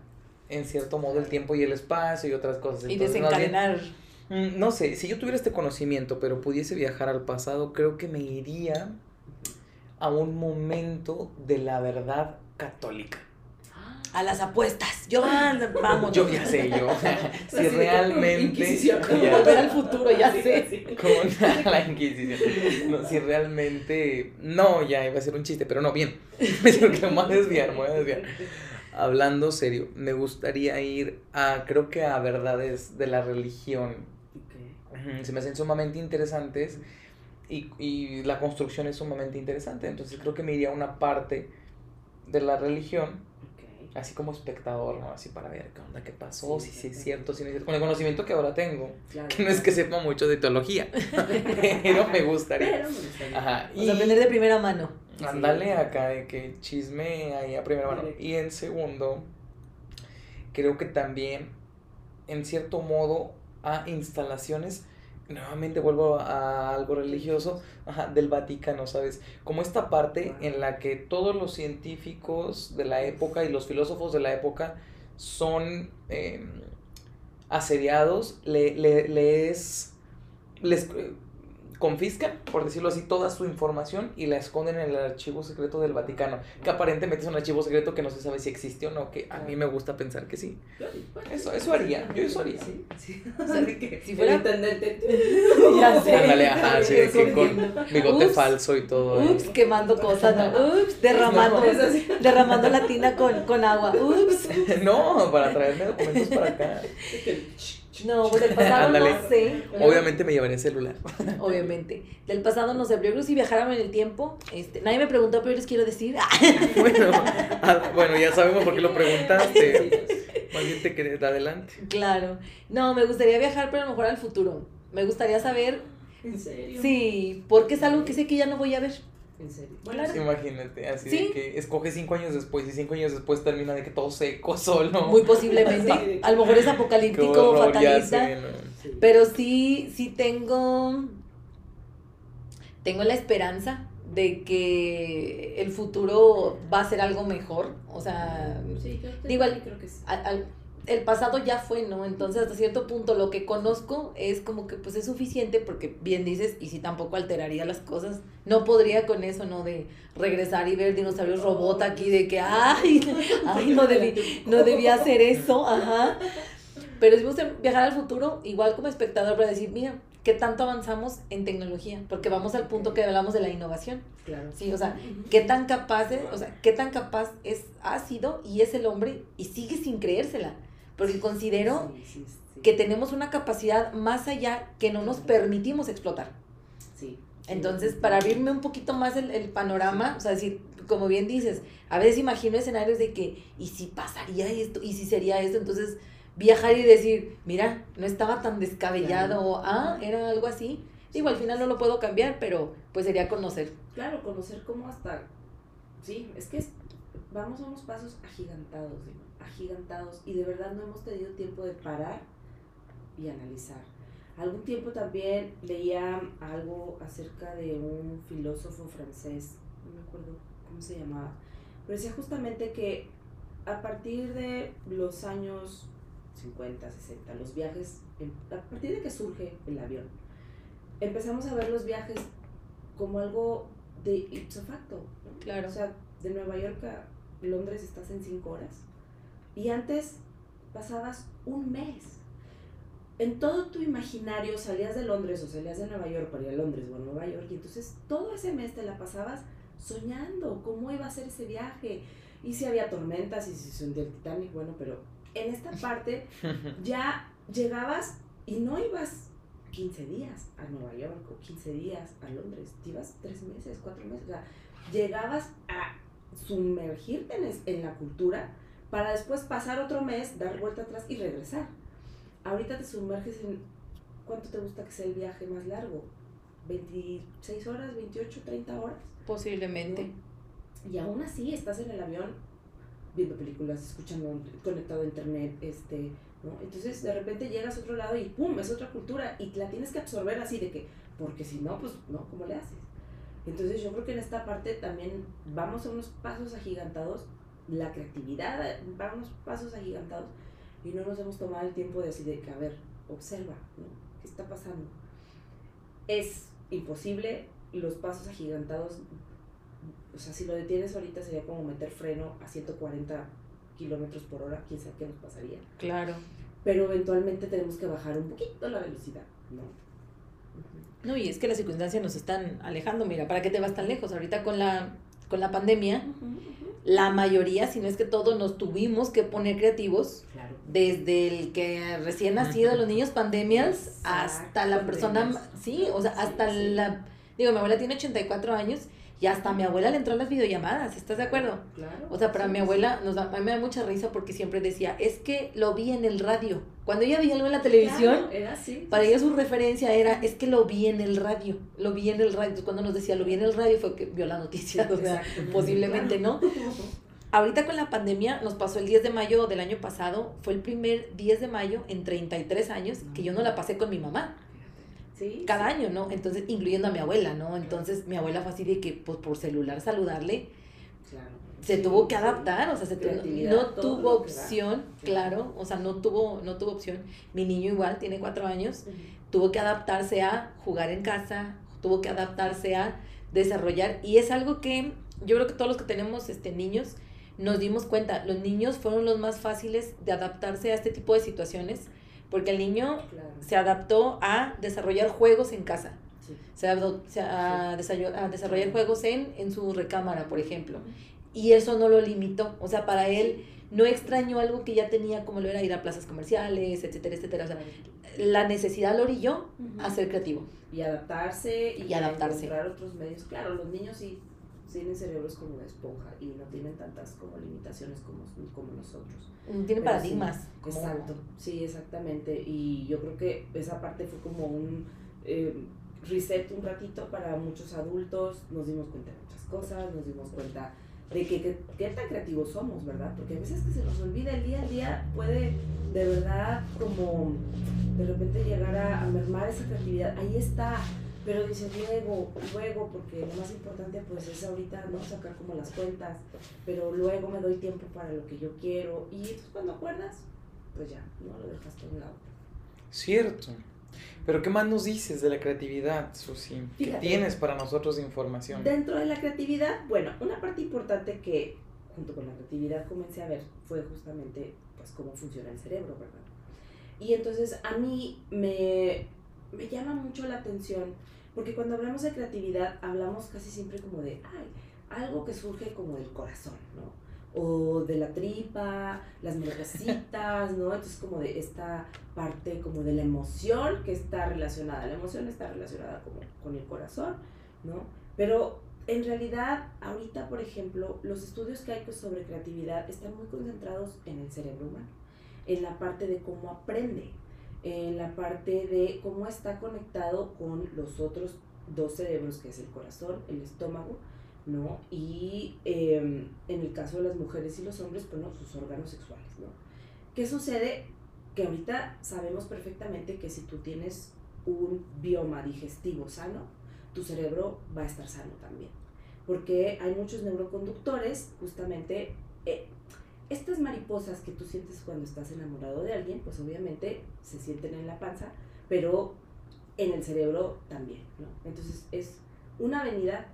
en cierto modo el tiempo y el espacio y otras cosas. Y Entonces, desencadenar. mm, no sé, si yo tuviera este conocimiento, pero pudiese viajar al pasado, creo que me iría a un momento de la verdad católica. A las apuestas. Yo, vamos. Yo ya sé, yo. si realmente. Volver al futuro, ya Sí, sé. sí. Como la Inquisición. No, si realmente. No, ya iba a ser un chiste, pero no, bien. Me tengo que me voy a desviar, me voy a desviar. Hablando serio, me gustaría ir a, creo que a verdades de la religión. Se me hacen sumamente interesantes y, y la construcción es sumamente interesante. Entonces creo que me iría a una parte de la religión, así como espectador, ¿no? Así para ver qué onda, qué pasó, Sí, si sí es cierto, si no es cierto. Con el conocimiento que ahora tengo, Claro. que no es que sepa mucho de teología, pero me gustaría. Pero me gustaría. Ajá. O sea, aprender de primera mano. Ándale acá de que chisme ahí a primera mano. Y en segundo, creo que también, en cierto modo, a instalaciones, nuevamente vuelvo a algo religioso, ajá, del Vaticano, ¿sabes? Como esta parte en la que todos los científicos de la época y los filósofos de la época son eh, asediados, le, le- les, les confiscan, por decirlo así, toda su información y la esconden en el archivo secreto del Vaticano, que aparentemente es un archivo secreto que no se sabe si existe o no, que a mí me gusta pensar que sí. Eso, eso haría, yo eso haría. Sí, sí. O sea, que si fuera- intendente. Ya sé. Ándale, ajá, sí, de que con bigote Ups. falso y todo. ahí. Ups, quemando cosas, ¿no? Ups, derramando, No, derramando la tina con, con agua. Ups. No, para traerme documentos para acá. No, pues del pasado Ándale. no sé. Obviamente me llevaré el celular. Obviamente. Del pasado no sé, pero yo creo que si viajaran en el tiempo, este, nadie me preguntó, pero yo les quiero decir. Bueno, ah, bueno, ya sabemos por qué lo preguntaste. Más bien te querés adelante. claro. No, me gustaría viajar, pero a lo mejor al futuro. Me gustaría saber, ¿En serio? sí, porque es algo que sé que ya no voy a ver. En serio. Claro. Imagínate, así Sí. de que escoge cinco años después y cinco años después termina de que todo seco solo. Muy posiblemente. A lo mejor es apocalíptico, horror, fatalista. sé, ¿no? Sí. Pero sí, sí tengo, tengo la esperanza de que el futuro va a ser algo mejor. O sea, Sí, yo digo, al- creo que sí. al- al- el pasado ya fue, ¿no? Entonces, hasta cierto punto, lo que conozco es como que pues es suficiente porque bien dices, y si tampoco alteraría las cosas, no podría con eso, ¿no? De regresar y ver dinosaurios robot aquí, de que, ay, ay, no debí, no debía hacer eso, ajá. Pero si gusta viajar al futuro, igual como espectador, para decir, mira, ¿qué tanto avanzamos en tecnología? Porque vamos al punto que hablamos de la innovación, Claro. ¿sí? O sea, ¿qué tan capaz es, o sea, qué tan capaz es, ha sido y es el hombre y sigue sin creérsela? Porque considero Sí, sí, sí. que tenemos una capacidad más allá que no nos permitimos explotar. Sí. Entonces, para abrirme un poquito más el, el panorama, o sea, decir, como bien dices, a veces imagino escenarios de que, ¿y si pasaría esto? ¿Y si sería esto? Entonces, viajar y decir, mira, no estaba tan descabellado, o, ah, era algo así. Digo, al final no lo puedo cambiar, pero pues sería conocer. Claro, conocer cómo hasta. Sí, es que es- vamos a unos pasos agigantados, digo, agigantados, y de verdad no hemos tenido tiempo de parar y analizar. Algún tiempo también leía algo acerca de un filósofo francés, no me acuerdo cómo se llamaba, pero decía justamente que a partir de los años 50, 60, los viajes, a partir de que surge el avión, empezamos a ver los viajes como algo de ipso facto. Claro. O sea, de Nueva York a Londres estás en cinco horas. Y antes pasabas un mes. En todo tu imaginario salías de Londres o salías de Nueva York para ir a Londres o a Nueva York y entonces todo ese mes te la pasabas soñando cómo iba a ser ese viaje y si había tormentas y si se el Titanic, bueno, pero en esta parte ya llegabas y no ibas 15 días a Nueva York o 15 días a Londres, te ibas 3 meses, 4 meses, o sea, llegabas a sumergirte en, en la cultura para después pasar otro mes, dar vuelta atrás y regresar. Ahorita te sumerges en cuánto te gusta que sea el viaje más largo, 26 horas, 28, 30 horas. Posiblemente. Y aún así estás en el avión viendo películas, escuchando, conectado a internet, este, ¿no? Entonces de repente llegas a otro lado y ¡pum! es otra cultura y la tienes que absorber así de que, porque si no, pues no, ¿cómo le haces? Entonces yo creo que en esta parte también vamos a unos pasos agigantados, la creatividad va a unos pasos agigantados y no nos hemos tomado el tiempo de decir de que, a ver, observa, ¿no? ¿Qué está pasando? Es imposible, los pasos agigantados o sea, si lo detienes ahorita sería como meter freno a 140 kilómetros por hora, quién sabe qué nos pasaría. Claro. Pero eventualmente tenemos que bajar un poquito la velocidad, ¿no? No, y es que las circunstancias nos están alejando. Mira, ¿para qué te vas tan lejos? Ahorita con la, con la pandemia, la mayoría, si no es que todos, nos tuvimos que poner creativos. Claro. Desde el que recién nacido, los niños pandemias, hasta la persona, sí, o sea, hasta la... Digo, mi abuela tiene 84 años y hasta a mi abuela le entró las videollamadas, ¿estás de acuerdo? Claro. O sea, para mi abuela, nos da, a mí me da mucha risa porque siempre decía, es que lo vi en el radio. Cuando ella veía algo en la televisión, Claro, era así. para ella su referencia era, es que lo vi en el radio, lo vi en el radio. Entonces, cuando nos decía, lo vi en el radio, fue que vio la noticia, o sea, posiblemente, Claro. ¿no? Ahorita con la pandemia, nos pasó el 10 de mayo del año pasado, fue el primer 10 de mayo en 33 años que yo no la pasé con mi mamá Sí. cada año, ¿no? Entonces, incluyendo a mi abuela, ¿no? Entonces, mi abuela fue así de que, pues, por celular saludarle, Claro. se Sí, tuvo que adaptar, o sea, se tu- Creatividad, no tuvo opción, claro, o sea, no tuvo, no tuvo opción. Mi niño igual, tiene cuatro años, tuvo que adaptarse a jugar en casa, tuvo que adaptarse a desarrollar, y es algo que yo creo que todos los que tenemos este, niños nos dimos cuenta, los niños fueron los más fáciles de adaptarse a este tipo de situaciones, porque el niño Claro. se adaptó a desarrollar juegos en casa, Sí. se, adaptó- se- a, a desarrollar juegos en, en su recámara, por ejemplo, y eso no lo limitó, o sea, para él no extrañó algo que ya tenía, como lo era ir a plazas comerciales, etcétera, etcétera, o sea, la necesidad lo orilló a ser creativo. y adaptarse y, Y adaptarse. encontrar otros medios. Claro, los niños sí tienen cerebros como de esponja y no tienen tantas como limitaciones como, como nosotros. Tiene Pero paradigmas. sí, Exacto, sí, exactamente. Y yo creo que esa parte fue como un eh, reset un ratito para muchos adultos. Nos dimos cuenta de muchas cosas, nos dimos cuenta de que, que- qué tan creativos somos, ¿verdad? Porque a veces que se nos olvida el día al día puede de verdad como de repente llegar a, a mermar esa creatividad. Ahí está, pero dice luego, luego, porque lo más importante pues es ahorita no sacar como las cuentas, pero luego me doy tiempo para lo que yo quiero y entonces cuando acuerdas, pues ya, no lo dejaste a un lado. Cierto. Pero ¿qué más nos dices de la creatividad, Susi? ¿Qué Fíjate. tienes para nosotros de información? Dentro de la creatividad, bueno, una parte importante que junto con la creatividad comencé a ver fue justamente pues cómo funciona el cerebro, ¿verdad? Y entonces a mí me, me llama mucho la atención porque cuando hablamos de creatividad hablamos casi siempre como de, ay, algo que surge como del corazón, ¿no? O de la tripa, las maripositas, ¿no? Entonces como de esta parte como de la emoción que está relacionada, la emoción está relacionada como con el corazón, ¿no? Pero en realidad, ahorita, por ejemplo, los estudios que hay pues, sobre creatividad están muy concentrados en el cerebro humano, en la parte de cómo aprende, en la parte de cómo está conectado con los otros dos cerebros, que es el corazón, el estómago, ¿no? Y eh, en el caso de las mujeres y los hombres, pues, ¿no? sus órganos sexuales, ¿no? ¿Qué sucede? Que ahorita sabemos perfectamente que si tú tienes un bioma digestivo sano, tu cerebro va a estar sano también. porque hay muchos neuroconductores, justamente, eh, estas mariposas que tú sientes cuando estás enamorado de alguien, pues obviamente se sienten en la panza, pero en el cerebro también, ¿no? Entonces es una avenida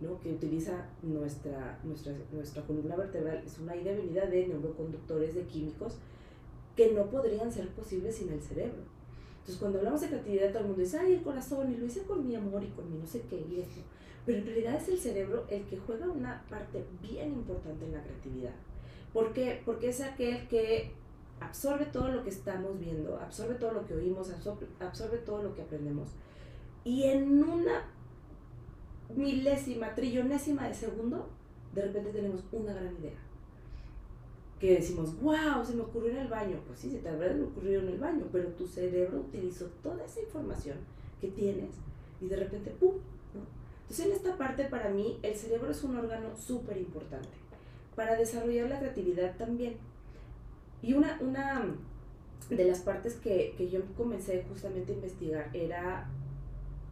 ¿no? que utiliza nuestra, nuestra, columna vertebral, es una avenida de neuroconductores, de químicos, que no podrían ser posibles sin el cerebro. Entonces cuando hablamos de creatividad todo el mundo dice, ay, el corazón, y lo hice con mi amor y con mi no sé qué, y esto. Pero en realidad es el cerebro el que juega una parte bien importante en la creatividad. ¿Por qué? Porque es aquel que absorbe todo lo que estamos viendo, absorbe todo lo que oímos, absorbe, absorbe todo lo que aprendemos. Y en una milésima, trillonésima de segundo, de repente tenemos una gran idea. Que decimos, wow, se me ocurrió en el baño. Pues sí, se te habrá ocurrido en el baño, pero tu cerebro utilizó toda esa información que tienes y de repente, ¡pum! Entonces en esta parte para mí el cerebro es un órgano súper importante para desarrollar la creatividad también. Y una, una de las partes que, que yo comencé justamente a investigar era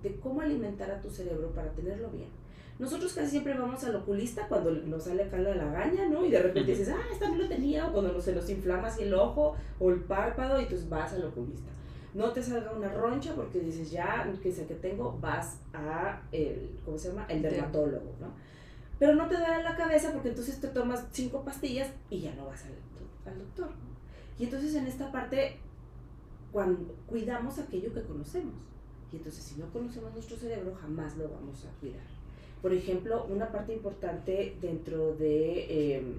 de cómo alimentar a tu cerebro para tenerlo bien. Nosotros casi siempre vamos al oculista cuando nos sale acá la lagaña, ¿no? Y de repente dices, ah, esta no lo tenía, o cuando se nos inflama así el ojo o el párpado, y entonces vas al oculista. No te salga una roncha porque dices, ya, que sé que tengo, vas a el, ¿cómo se llama? El dermatólogo, ¿no? Pero no te da la cabeza porque entonces te tomas cinco pastillas y ya no vas al, al doctor. Y entonces en esta parte, cuando cuidamos aquello que conocemos. Y entonces si no conocemos nuestro cerebro, jamás lo vamos a cuidar. Por ejemplo, una parte importante dentro de, em,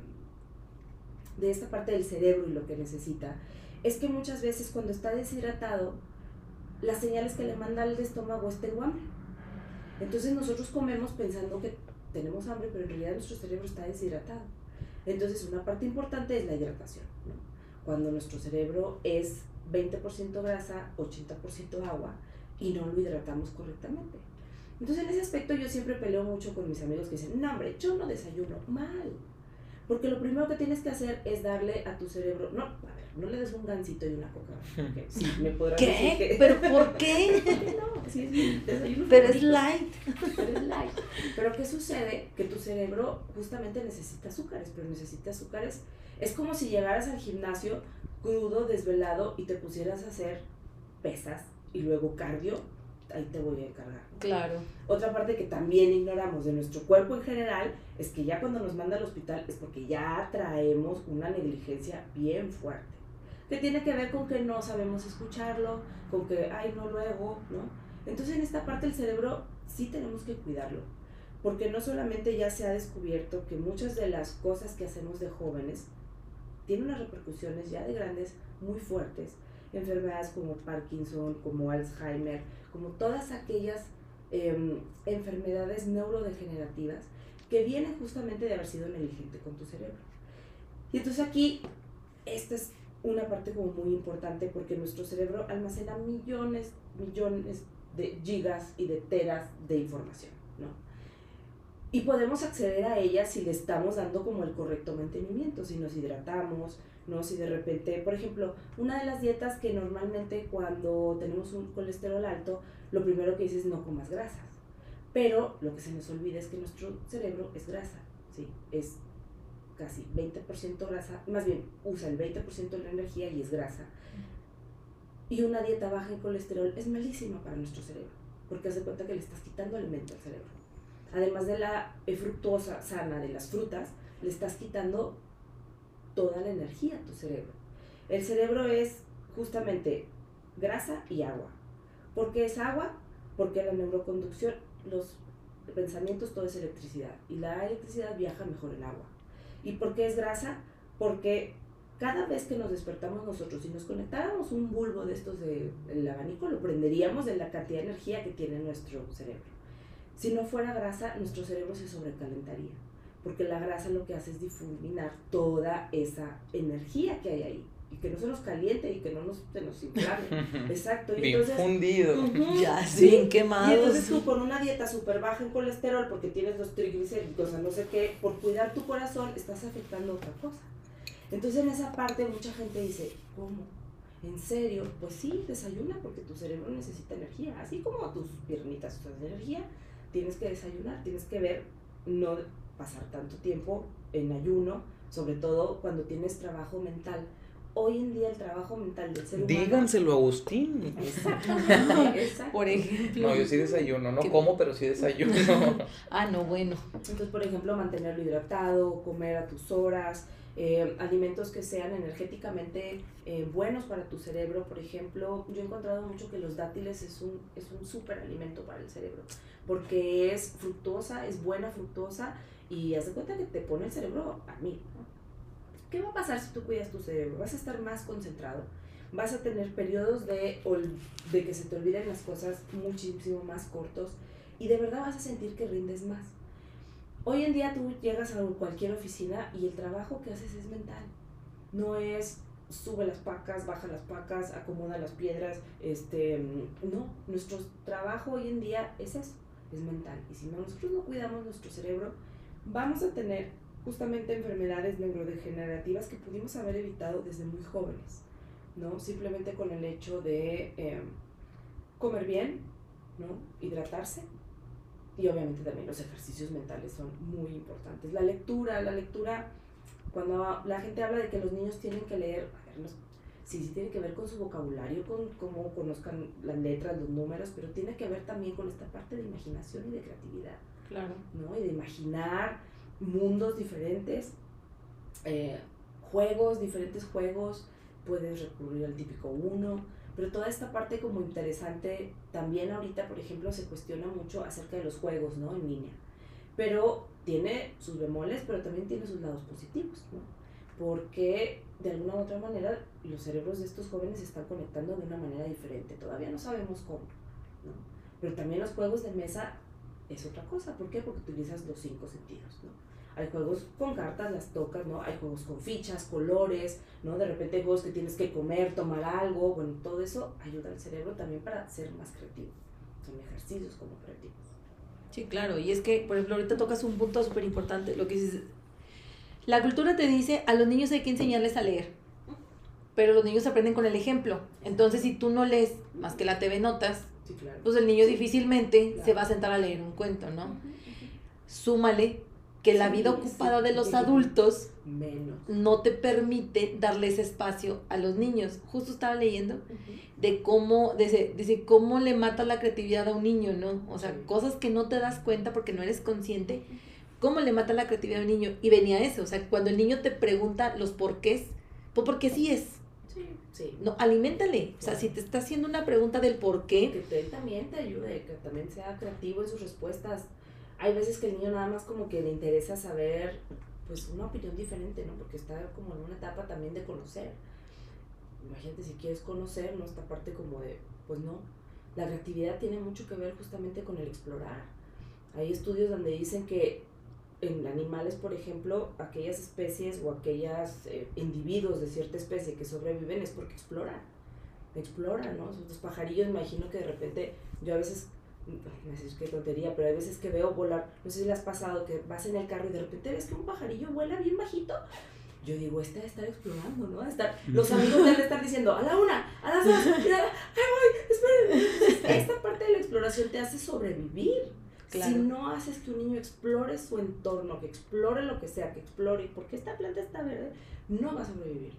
de esta parte del cerebro y lo que necesita, es que muchas veces cuando está deshidratado, las señales que le manda al estómago es tengo hambre. Entonces nosotros comemos pensando que tenemos hambre, pero en realidad nuestro cerebro está deshidratado. Entonces una parte importante es la hidratación. Cuando nuestro cerebro es 20% grasa, 80% agua, y no lo hidratamos correctamente. Entonces en ese aspecto yo siempre peleo mucho con mis amigos que dicen, no hombre, yo no desayuno mal. Porque lo primero que tienes que hacer es darle a tu cerebro, no, a ver, no le des un gansito y una coca. Sí, me podrás ¿Qué? Decir ¿Pero por qué? no, sí, desayuno. Pero es light. Pero es light. Pero ¿qué sucede? Que tu cerebro justamente necesita azúcares, pero necesita azúcares. Es como si llegaras al gimnasio crudo, desvelado y te pusieras a hacer pesas y luego cardio, ahí te voy a encargar. Claro. Otra parte que también ignoramos de nuestro cuerpo en general es que ya cuando nos manda al hospital es porque ya traemos una negligencia bien fuerte. Que tiene que ver con que no sabemos escucharlo, con que, ay, no luego, ¿no? Entonces en esta parte del cerebro sí tenemos que cuidarlo. Porque no solamente ya se ha descubierto que muchas de las cosas que hacemos de jóvenes tienen unas repercusiones ya de grandes muy fuertes enfermedades como Parkinson, como Alzheimer, como todas aquellas em, enfermedades neurodegenerativas que vienen justamente de haber sido negligente con tu cerebro. Y entonces aquí, esta es una parte como muy importante porque nuestro cerebro almacena millones, millones de gigas y de teras de información, ¿no? Y podemos acceder a ella si le estamos dando como el correcto mantenimiento, si nos hidratamos, ¿no? Si de repente, por ejemplo, una de las dietas que normalmente cuando tenemos un colesterol alto, lo primero que dices es no comas grasas. Pero lo que se nos olvida es que nuestro cerebro es grasa, ¿sí? Es casi 20% grasa, más bien usa el 20% de la energía y es grasa. Y una dieta baja en colesterol es malísima para nuestro cerebro, porque hace cuenta que le estás quitando alimento al cerebro. Además de la fructuosa sana de las frutas, le estás quitando toda la energía a tu cerebro. El cerebro es justamente grasa y agua. ¿Por qué es agua? Porque la neuroconducción, los pensamientos, todo es electricidad. Y la electricidad viaja mejor en agua. ¿Y por qué es grasa? Porque cada vez que nos despertamos nosotros y nos conectáramos un bulbo de estos del abanico, lo prenderíamos de la cantidad de energía que tiene nuestro cerebro. Si no fuera grasa, nuestro cerebro se sobrecalentaría porque la grasa lo que hace es difuminar toda esa energía que hay ahí y que no se nos caliente y que no nos, se nos inflame. Exacto. Y bien fundido. ya, sí, quemado. Y entonces tú con una dieta súper baja en colesterol porque tienes los triglicéridos, no sé qué, por cuidar tu corazón estás afectando otra cosa. Entonces en esa parte mucha gente dice, ¿cómo? ¿En serio? Pues sí, desayuna porque tu cerebro necesita energía. Así como tus piernitas usan energía, tienes que desayunar, tienes que ver no pasar tanto tiempo en ayuno, sobre todo cuando tienes trabajo mental. Hoy en día el trabajo mental del ser humano... Díganselo a Agustín. Exactamente. Por ejemplo. No, yo sí desayuno, no como, pero sí desayuno. ah, no, bueno. Entonces, por ejemplo, mantenerlo hidratado, comer a tus horas, eh, alimentos que sean energéticamente eh, buenos para tu cerebro. Por ejemplo, yo he encontrado mucho que los dátiles es un, es un súper alimento para el cerebro, porque es fructosa, es buena fructosa y haz de cuenta que te pone el cerebro a mí. ¿Qué va a pasar si tú cuidas tu cerebro? Vas a estar más concentrado, vas a tener periodos de, de que se te olviden las cosas muchísimo más cortos y de verdad vas a sentir que rindes más. Hoy en día tú llegas a cualquier oficina y el trabajo que haces es mental. No es sube las pacas, baja las pacas, acomoda las piedras, este, no, nuestro trabajo hoy en día es eso, es mental. Y si nosotros no cuidamos nuestro cerebro, vamos a tener justamente enfermedades neurodegenerativas que pudimos haber evitado desde muy jóvenes, ¿no? Simplemente con el hecho de em, comer bien, ¿no? Hidratarse. Y obviamente también los ejercicios mentales son muy importantes. La lectura, la lectura, cuando la gente habla de que los niños tienen que leer, a ver, sí, sí tiene que ver con su vocabulario, con cómo conozcan las letras, los números, pero tiene que ver también con esta parte de imaginación y de creatividad. Claro. ¿no? Y de imaginar mundos diferentes, eh, juegos, diferentes juegos, puedes recurrir al típico uno, pero toda esta parte como interesante, también ahorita, por ejemplo, se cuestiona mucho acerca de los juegos, ¿no? En línea. Pero tiene sus bemoles, pero también tiene sus lados positivos, ¿no? Porque de alguna u otra manera los cerebros de estos jóvenes se están conectando de una manera diferente. Todavía no sabemos cómo, ¿no? Pero también los juegos de mesa es otra cosa. ¿Por qué? Porque utilizas los cinco sentidos, ¿no? Hay juegos con cartas, las tocas, ¿no? Hay juegos con fichas, colores, ¿no? De repente hay juegos que tienes que comer, tomar algo, bueno, todo eso ayuda al cerebro también para ser más creativo. Son ejercicios como creativos. Sí, claro, y es que, por ejemplo, ahorita tocas un punto súper importante, lo que dices, la cultura te dice, a los niños hay que enseñarles a leer, pero los niños aprenden con el ejemplo. Entonces, si tú no lees más que la TV Notas, pues el niño difícilmente se va a sentar a leer un cuento, ¿no? Súmale que la vida ocupada de los adultos no te permite darle ese espacio a los niños. Justo estaba leyendo de cómo, dice, cómo le mata la creatividad a un niño, ¿no? O sea, cosas que no te das cuenta porque no eres consciente, cómo le mata la creatividad a un niño. Y venía eso, o sea, cuando el niño te pregunta los porqués, pues porque sí es. Sí. No, aliméntale. O sea, si te está haciendo una pregunta del por qué. Que él también te ayude, que también sea creativo en sus respuestas. Hay veces que el niño nada más como que le interesa saber, pues, una opinión diferente, ¿no? Porque está como en una etapa también de conocer. Imagínate si quieres conocer, ¿no? Esta parte como de, pues no. La creatividad tiene mucho que ver justamente con el explorar. Hay estudios donde dicen que en animales, por ejemplo, aquellas especies o aquellos eh, individuos de cierta especie que sobreviven es porque exploran. Exploran, ¿no? Los pajarillos, imagino que de repente, yo a veces, no sé qué tontería, pero hay veces que veo volar, no sé si le has pasado, que vas en el carro y de repente ves que un pajarillo vuela bien bajito. Yo digo, este debe estar explorando, ¿no? Estar, los amigos deben estar diciendo, a la una, a las dos, ¡ay, voy! ¡Esperen! Esta parte de la exploración te hace sobrevivir si no haces que un niño explore su entorno, que explore lo que sea, que explore, porque esta planta está verde, no va a sobrevivir.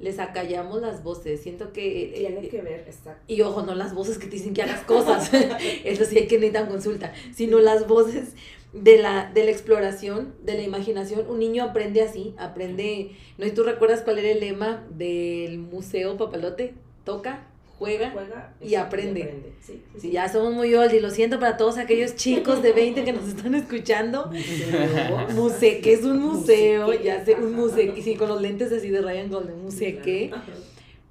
Les acallamos las voces, siento que... Eh, Tiene que ver, exacto. Y ojo, no las voces que te dicen que hagas cosas, eso sí hay que necesitar consulta, sino las voces de la, de la exploración, de la imaginación. Un niño aprende así, aprende... ¿No? ¿Y tú recuerdas cuál era el lema del Museo Papalote? Toca, juega, y aprende. Sí, ya somos muy old y lo siento para todos aquellos chicos de 20 que nos están escuchando. Museo, que es un museo, ya sé, un museo, sí, con los lentes así de Ryan Golden, museo que.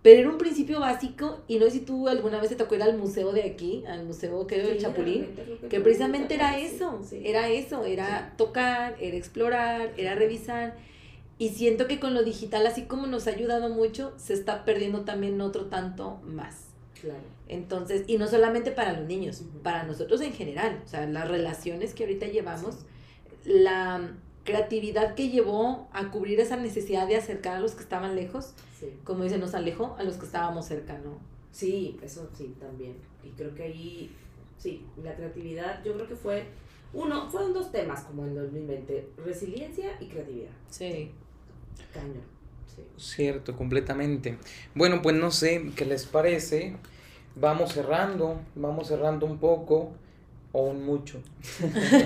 Pero era un principio básico, y no sé si tú alguna vez te tocó ir al museo de aquí, al museo que del Chapulín, que precisamente era eso, era eso, era tocar, era explorar, era revisar. Y siento que con lo digital, así como nos ha ayudado mucho, se está perdiendo también otro tanto más. Claro. Entonces, y no solamente para los niños, para nosotros en general, o sea, las relaciones que ahorita llevamos, la creatividad que llevó a cubrir esa necesidad de acercar a los que estaban lejos, como dice, nos alejó a los que estábamos cerca, ¿no? Sí, eso sí, también. Y creo que ahí, sí, la creatividad, yo creo que fue Uno, fueron dos temas como en 2020, resiliencia y creatividad. Sí. Caño. Sí. Cierto, completamente. Bueno, pues no sé qué les parece. Vamos cerrando, vamos cerrando un poco o un mucho.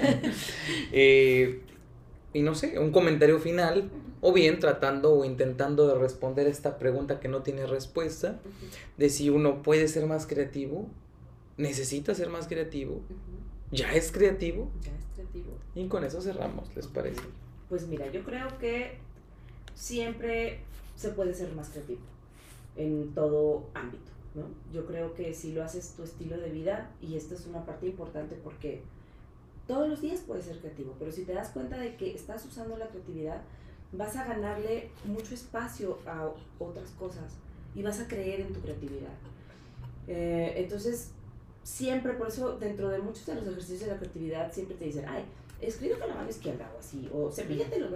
Eh, y no sé, un comentario final o bien tratando o intentando de responder esta pregunta que no tiene respuesta de si uno puede ser más creativo, necesita ser más creativo, ya es creativo. Ya es creativo. Y con eso cerramos, ¿les parece? Pues mira, yo creo que siempre se puede ser más creativo en todo ámbito, ¿no? Yo creo que si lo haces tu estilo de vida, y esta es una parte importante porque todos los días puedes ser creativo, pero si te das cuenta de que estás usando la creatividad, vas a ganarle mucho espacio a otras cosas y vas a creer en tu creatividad. Eh, entonces, siempre, por eso, dentro de muchos de los ejercicios de la creatividad, siempre te dicen, ay, escribe con la mano izquierda o así, o cepíllate los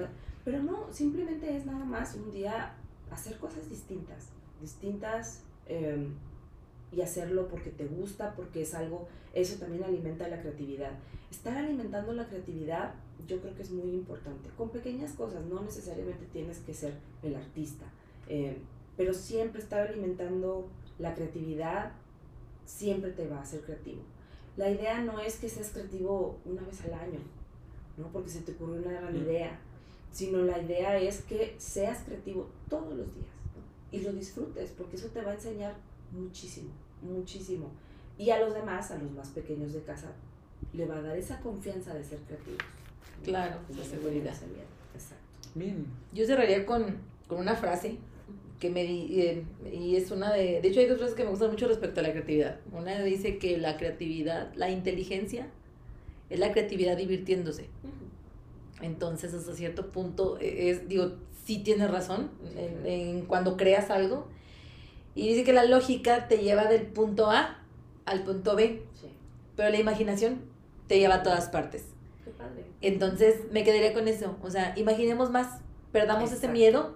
Pero no, simplemente es nada más un día hacer cosas distintas, distintas em, y hacerlo porque te gusta, porque es algo, eso también alimenta la creatividad. Estar alimentando la creatividad yo creo que es muy importante, con pequeñas cosas, no necesariamente tienes que ser el artista, eh, pero siempre estar alimentando la creatividad siempre te va a hacer creativo. La idea no es que seas creativo una vez al año, ¿no? porque se te ocurrió una gran idea, sino la idea es que seas creativo todos los días y lo disfrutes, porque eso te va a enseñar muchísimo, muchísimo. Y a los demás, a los más pequeños de casa, le va a dar esa confianza de ser creativos. Claro, esa seguridad. Exacto. Bien. Yo cerraría con, con una frase que me eh, y es una de de hecho hay dos frases que me gustan mucho respecto a la creatividad una dice que la creatividad la inteligencia es la creatividad divirtiéndose entonces hasta cierto punto e, es digo sí tienes razón en, en, cuando creas algo y dice que la lógica te lleva del punto A al punto B sí. pero la imaginación te lleva a todas partes Qué padre. entonces me quedaría con eso o sea imaginemos más perdamos ese miedo,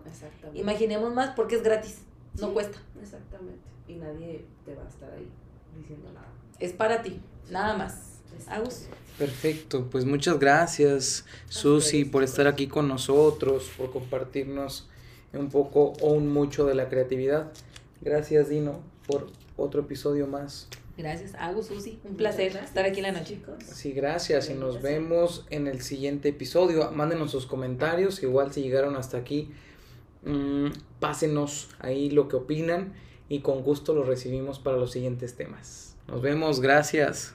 imaginemos más porque es gratis, no cuesta. Exactamente. Y nadie te va a estar ahí diciendo nada. Es para ti, nada más. Agus. Perfecto, pues muchas gracias Susi por estar aquí con nosotros, por compartirnos un poco o un mucho de la creatividad. Gracias Dino por otro episodio más. Gracias, Agus, Susi. Un placer estar aquí en la noche. Sí, gracias y nos vemos en el siguiente episodio. Mándenos sus comentarios, igual si llegaron hasta aquí, mmm, pásenos ahí lo que opinan y con gusto los recibimos para los siguientes temas. Nos vemos, gracias.